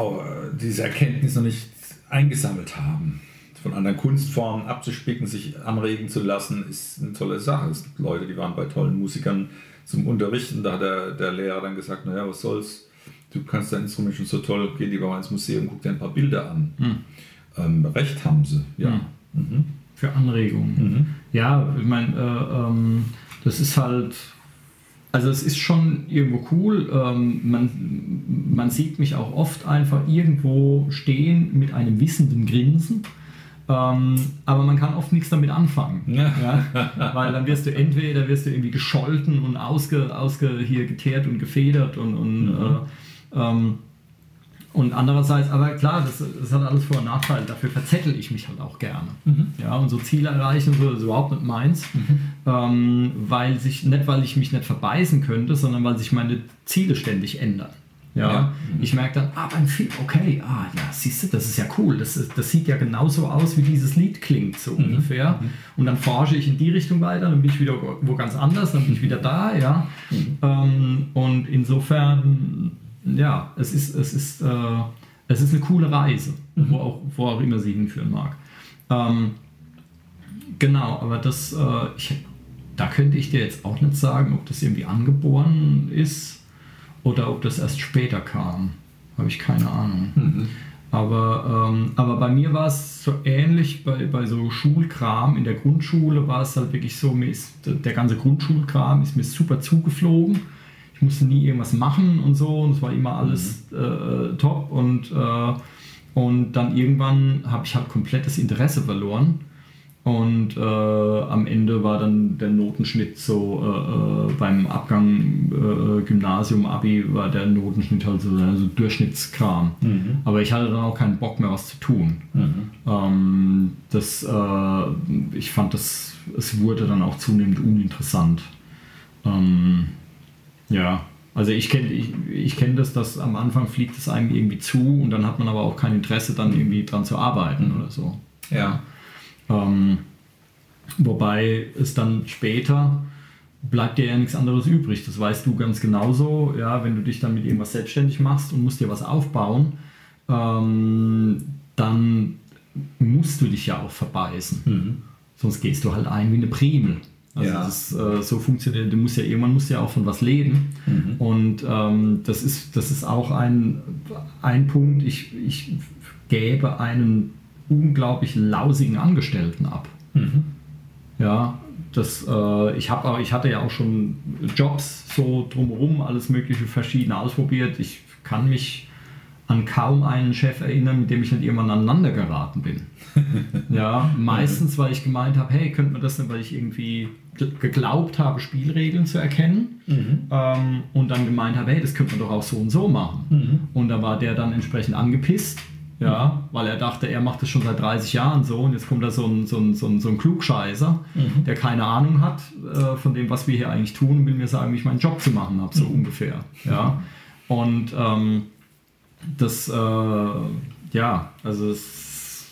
diese Erkenntnis noch nicht eingesammelt haben. Von anderen Kunstformen abzuspicken, sich anregen zu lassen, ist eine tolle Sache. Es gibt Leute, die waren bei tollen Musikern zum Unterrichten, da hat der, der Lehrer dann gesagt, naja, was soll's, du kannst dein Instrument schon so toll, geh lieber mal ins Museum, guck dir ein paar Bilder an. Ähm, recht haben sie, ja. Mhm. Für Anregungen. Ja, ich meine, äh, ähm, das ist halt, also es ist schon irgendwo cool. Ähm, man, man sieht mich auch oft einfach irgendwo stehen mit einem wissenden Grinsen. Ähm, aber man kann oft nichts damit anfangen. Ja. Ja? Weil dann wirst du entweder wirst du irgendwie gescholten und ausge, ausge hier geteert und gefedert und, und, äh, ähm, und andererseits, aber klar, das, das hat alles Vor- und Nachteile. Dafür verzettel ich mich halt auch gerne. Ja, und so Ziele erreichen so, ist überhaupt nicht meins. Ähm, weil sich, nicht weil ich mich nicht verbeißen könnte, sondern weil sich meine Ziele ständig ändern. Ja, Ja. ich merke dann, ah, beim Film, okay, ah, ja, siehst du, das ist ja cool. Das, ist, das sieht ja genauso aus, wie dieses Lied klingt, so ungefähr. Und dann forsche ich in die Richtung weiter, dann bin ich wieder wo ganz anders, dann bin ich wieder da, ja. Ähm, und insofern, ja, es ist, es ist, äh, es ist eine coole Reise, wo, auch, wo auch immer sie hinführen mag. Ähm, genau, aber das, äh, ich, da könnte ich dir jetzt auch nicht sagen, ob das irgendwie angeboren ist oder ob das erst später kam. Habe ich keine Ahnung. Aber, ähm, aber bei mir war es so ähnlich, bei, bei so Schulkram in der Grundschule war es halt wirklich so, mir ist der ganze Grundschulkram ist mir super zugeflogen. Ich musste nie irgendwas machen und so und es war immer alles äh, top und, äh, und dann irgendwann habe ich halt komplett das Interesse verloren und äh, am Ende war dann der Notenschnitt so äh, äh, beim Abgang äh, Gymnasium, Abi, war der Notenschnitt halt so, so Durchschnittskram. Aber ich hatte dann auch keinen Bock mehr, was zu tun. Ähm, das, äh, ich fand, das, es wurde dann auch zunehmend uninteressant. Ähm, ja, also ich kenne ich, ich kenn das, dass am Anfang fliegt es einem irgendwie zu und dann hat man aber auch kein Interesse, dann irgendwie dran zu arbeiten oder so. Ja. Ähm, wobei es dann später bleibt dir ja nichts anderes übrig. Das weißt du ganz genauso. Ja, wenn du dich dann mit irgendwas selbstständig machst und musst dir was aufbauen, ähm, dann musst du dich ja auch verbeißen. Sonst gehst du halt ein wie eine Primel. Also Ja. das, äh, so funktioniert, du musst ja irgendwann musst ja auch von was leben. Und ähm, das, ist, das ist auch ein, ein Punkt, ich, ich gäbe einen unglaublich lausigen Angestellten ab. Ja, das, äh, ich, hab, ich hatte ja auch schon Jobs so drumherum, alles mögliche verschiedene ausprobiert. Ich kann mich an kaum einen Chef erinnern, mit dem ich nicht irgendwann aneinander geraten bin. ja, meistens, weil ich gemeint habe, hey, könnte man das nicht, weil ich irgendwie ge- geglaubt habe, Spielregeln zu erkennen ähm, und dann gemeint habe, hey, das könnte man doch auch so und so machen. Und da war der dann entsprechend angepisst ja, weil er dachte, er macht das schon seit 30 Jahren so und jetzt kommt da so ein, so ein, so ein, so ein Klugscheißer, Mhm. der keine Ahnung hat äh, von dem, was wir hier eigentlich tun und will mir sagen, wie ich meinen Job zu machen habe, so Mhm. ungefähr. Ja. Und ähm, das, äh, ja, also es,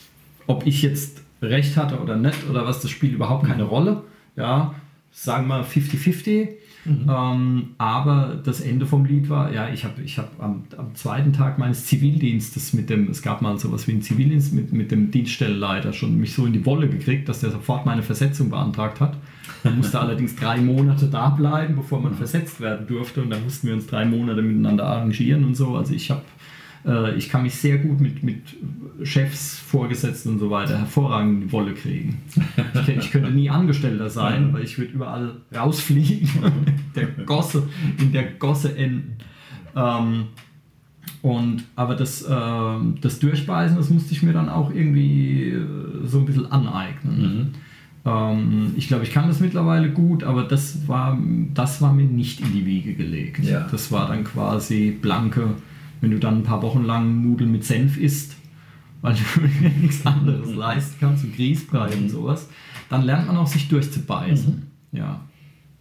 ob ich jetzt recht hatte oder nicht oder was, das spielt überhaupt keine Rolle. Ja, sagen wir 50-50. Ähm, aber das Ende vom Lied war, ja, ich habe ich hab am, am zweiten Tag meines Zivildienstes mit dem, es gab mal sowas wie einen Zivildienst mit, mit dem Dienststellenleiter schon mich so in die Wolle gekriegt, dass der sofort meine Versetzung beantragt hat. Man musste allerdings drei Monate da bleiben, bevor man versetzt werden durfte und dann mussten wir uns drei Monate miteinander arrangieren und so. Also ich habe äh, ich kann mich sehr gut mit, mit Chefs, Vorgesetzten und so weiter hervorragend in die Wolle kriegen. Ich, ich könnte nie Angestellter sein, weil ich würde überall rausfliegen, der Gosse, in der Gosse enden. Ähm, und, aber das, ähm, das Durchbeißen, das musste ich mir dann auch irgendwie äh, so ein bisschen aneignen. Ähm, ich glaube, ich kann das mittlerweile gut, aber das war, das war mir nicht in die Wiege gelegt. Ja. Das war dann quasi blanke, wenn du dann ein paar Wochen lang Nudeln mit Senf isst, weil du nichts anderes leisten kannst und Grießbrei und sowas, dann lernt man auch sich durchzubeißen. Ja.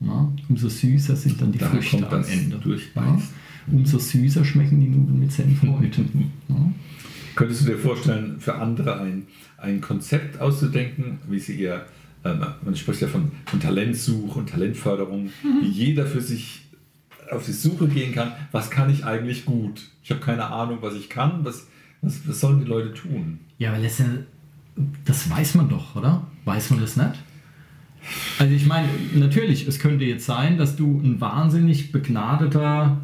Ja, umso süßer sind dann die Da Früchte am Ende. Durchbeißen. Ja. Umso süßer schmecken die Nudeln mit Senf heute. Ja. Könntest du dir vorstellen, für andere ein, ein Konzept auszudenken, wie sie ihr, ähm, man spricht ja von, von Talentsuche und Talentförderung, wie jeder für sich auf die Suche gehen kann, was kann ich eigentlich gut? Ich habe keine Ahnung, was ich kann, was, was, was sollen die Leute tun? Ja, aber ja, das weiß man doch, oder? Weiß man das nicht? Also ich meine, natürlich, es könnte jetzt sein, dass du ein wahnsinnig begnadeter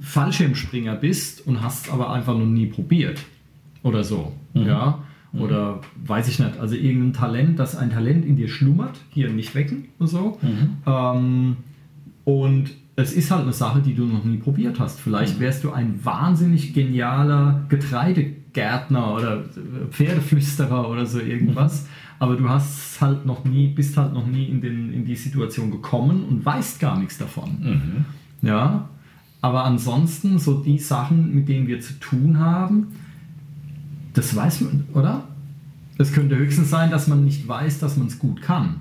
Fallschirmspringer bist und hast aber einfach noch nie probiert. Oder so. Ja. Oder weiß ich nicht, also irgendein Talent, dass ein Talent in dir schlummert, hier nicht wecken und so. Ähm, und es ist halt eine Sache, die du noch nie probiert hast. Vielleicht wärst du ein wahnsinnig genialer Getreidegärtner oder Pferdeflüsterer oder so irgendwas. Aber du hast halt noch nie, bist halt noch nie in, den, in die Situation gekommen und weißt gar nichts davon. Ja. Aber ansonsten, so die Sachen, mit denen wir zu tun haben, das weiß man, oder? Es könnte höchstens sein, dass man nicht weiß, dass man es gut kann.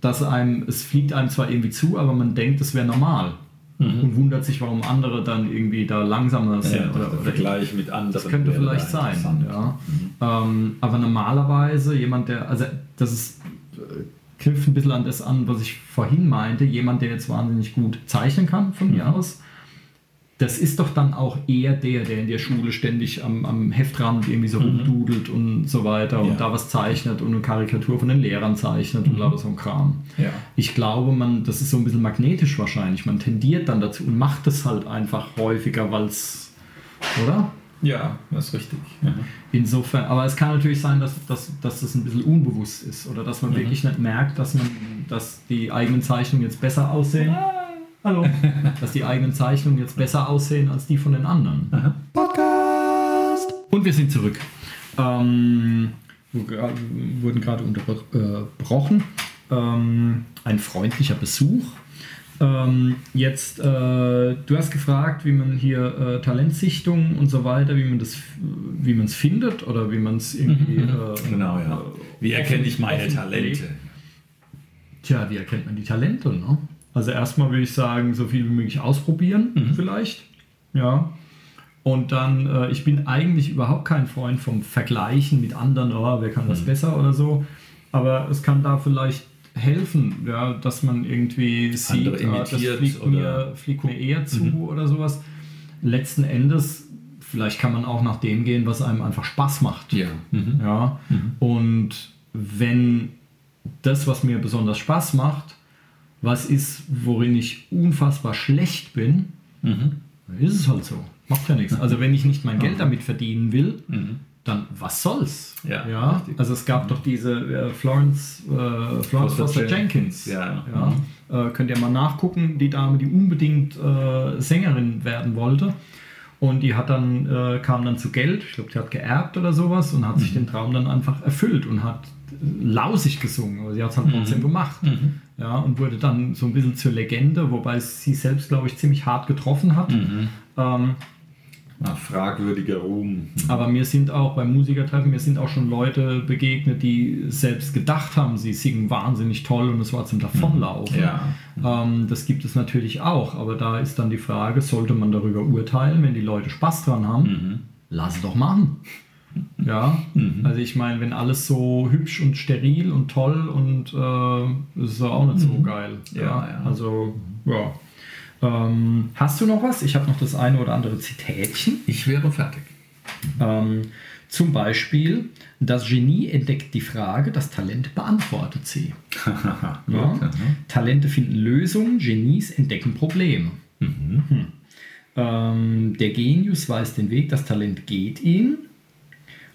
Dass einem, es fliegt einem zwar irgendwie zu, aber man denkt, es wäre normal. Und wundert sich, warum andere dann irgendwie da langsamer sind. Ja, oder, der oder Vergleich mit anderen. das könnte vielleicht da sein. Ja. Ähm, aber normalerweise jemand, der, also das ist, äh, knüpft ein bisschen an das an, was ich vorhin meinte, jemand, der jetzt wahnsinnig gut zeichnen kann von Mhm. mir aus, das ist doch dann auch eher der, der in der Schule ständig am, am Heftrand irgendwie so rumdudelt und so weiter Mhm. Ja. und da was zeichnet und eine Karikatur von den Lehrern zeichnet und lauter so ein Kram. Ja. Ich glaube, man, das ist so ein bisschen magnetisch wahrscheinlich. Man tendiert dann dazu und macht es halt einfach häufiger, weil es, oder? ja, das ist richtig. Ja. Insofern, aber es kann natürlich sein, dass, dass, dass das ein bisschen unbewusst ist oder dass man wirklich nicht merkt, dass man, dass die eigenen Zeichnungen jetzt besser aussehen. Hallo. dass die eigenen Zeichnungen jetzt besser aussehen als die von den anderen. Podcast. Und wir sind zurück. Ähm, wir wurden gerade unterbrochen. Ähm, ein freundlicher Besuch. Ähm, jetzt, äh, du hast gefragt, wie man hier äh, Talentsichtung und so weiter, wie man das, wie man es findet oder wie man es irgendwie. Äh, Genau, ja. Wie erkenne ich meine Talente? Tja, wie erkennt man die Talente? Ne? Also erstmal würde ich sagen, so viel wie möglich ausprobieren, vielleicht. Ja. Und dann, äh, ich bin eigentlich überhaupt kein Freund vom Vergleichen mit anderen, oh, wer kann das besser oder so. Aber es kann da vielleicht helfen, ja, dass man irgendwie sieht, Andere ah, das imitiert fliegt, oder- mir, fliegt mir eher zu oder sowas. Letzten Endes, vielleicht kann man auch nach dem gehen, was einem einfach Spaß macht. Ja. Mhm. Ja. Und wenn das, was mir besonders Spaß macht, was ist, worin ich unfassbar schlecht bin, Mhm. dann ist es halt so. Macht ja nichts. Also wenn ich nicht mein Geld damit verdienen will, dann was soll's? Ja, ja? Also es gab doch diese äh, Florence, äh, Florence Foster Foster Jen- Jenkins. Ja. Ja. Äh, könnt ihr mal nachgucken, die Dame, die unbedingt äh, Sängerin werden wollte. Und die hat dann, äh, kam dann zu Geld, ich glaube, die hat geerbt oder sowas und hat sich den Traum dann einfach erfüllt und hat lausig gesungen, aber sie hat es halt trotzdem gemacht. Ja, und wurde dann so ein bisschen zur Legende, wobei es sie selbst, glaube ich, ziemlich hart getroffen hat. Ähm, Ah, fragwürdiger Ruhm. Aber mir sind auch beim Musikertreffen, mir sind auch schon Leute begegnet, die selbst gedacht haben, sie singen wahnsinnig toll und es war zum Davonlaufen. Ja. Ähm, das gibt es natürlich auch, aber da ist dann die Frage, sollte man darüber urteilen, wenn die Leute Spaß dran haben? Mhm. Lass es doch machen. Ja, also ich meine, wenn alles so hübsch und steril und toll und äh, ist auch nicht so geil. Ja, ja. Also, ja. Ähm, hast du noch was? Ich habe noch das eine oder andere Zitätchen. Ich wäre fertig. Ähm, zum Beispiel, das Genie entdeckt die Frage, das Talent beantwortet sie. Ja? Aha. Talente finden Lösungen, Genies entdecken Probleme. Mhm. Hm. Ähm, der Genius weiß den Weg, das Talent geht ihn.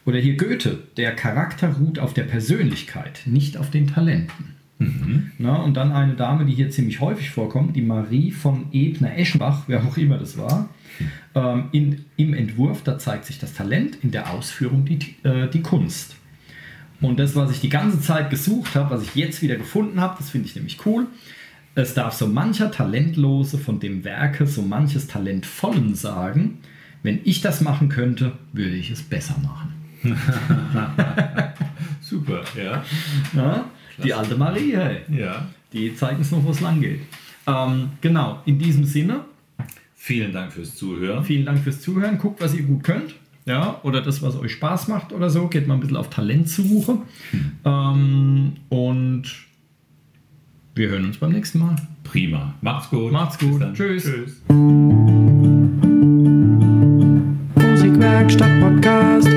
Oder hier Goethe, der Charakter ruht auf der Persönlichkeit, nicht auf den Talenten. Mhm. Na, und dann eine Dame, die hier ziemlich häufig vorkommt, die Marie von Ebner-Eschenbach, wer auch immer das war. Ähm, in, Im Entwurf, da zeigt sich das Talent, in der Ausführung die, äh, die Kunst. Und das, was ich die ganze Zeit gesucht habe, was ich jetzt wieder gefunden habe, das finde ich nämlich cool. Es darf so mancher Talentlose von dem Werke so manches Talentvollen sagen, wenn ich das machen könnte, würde ich es besser machen. Super, ja. Ja? Die alte Marie, hey. Ja. Die zeigen es noch, wo es lang geht. Ähm, genau, in diesem Sinne, Vielen Dank fürs Zuhören. vielen Dank fürs Zuhören. Guckt, was ihr gut könnt. Ja, oder das, was euch Spaß macht oder so. Geht mal ein bisschen auf Talentsuche. Ähm, und wir hören uns beim nächsten Mal. Prima. Macht's gut. Macht's gut. Tschüss. Tschüss. Musikwerkstatt Podcast.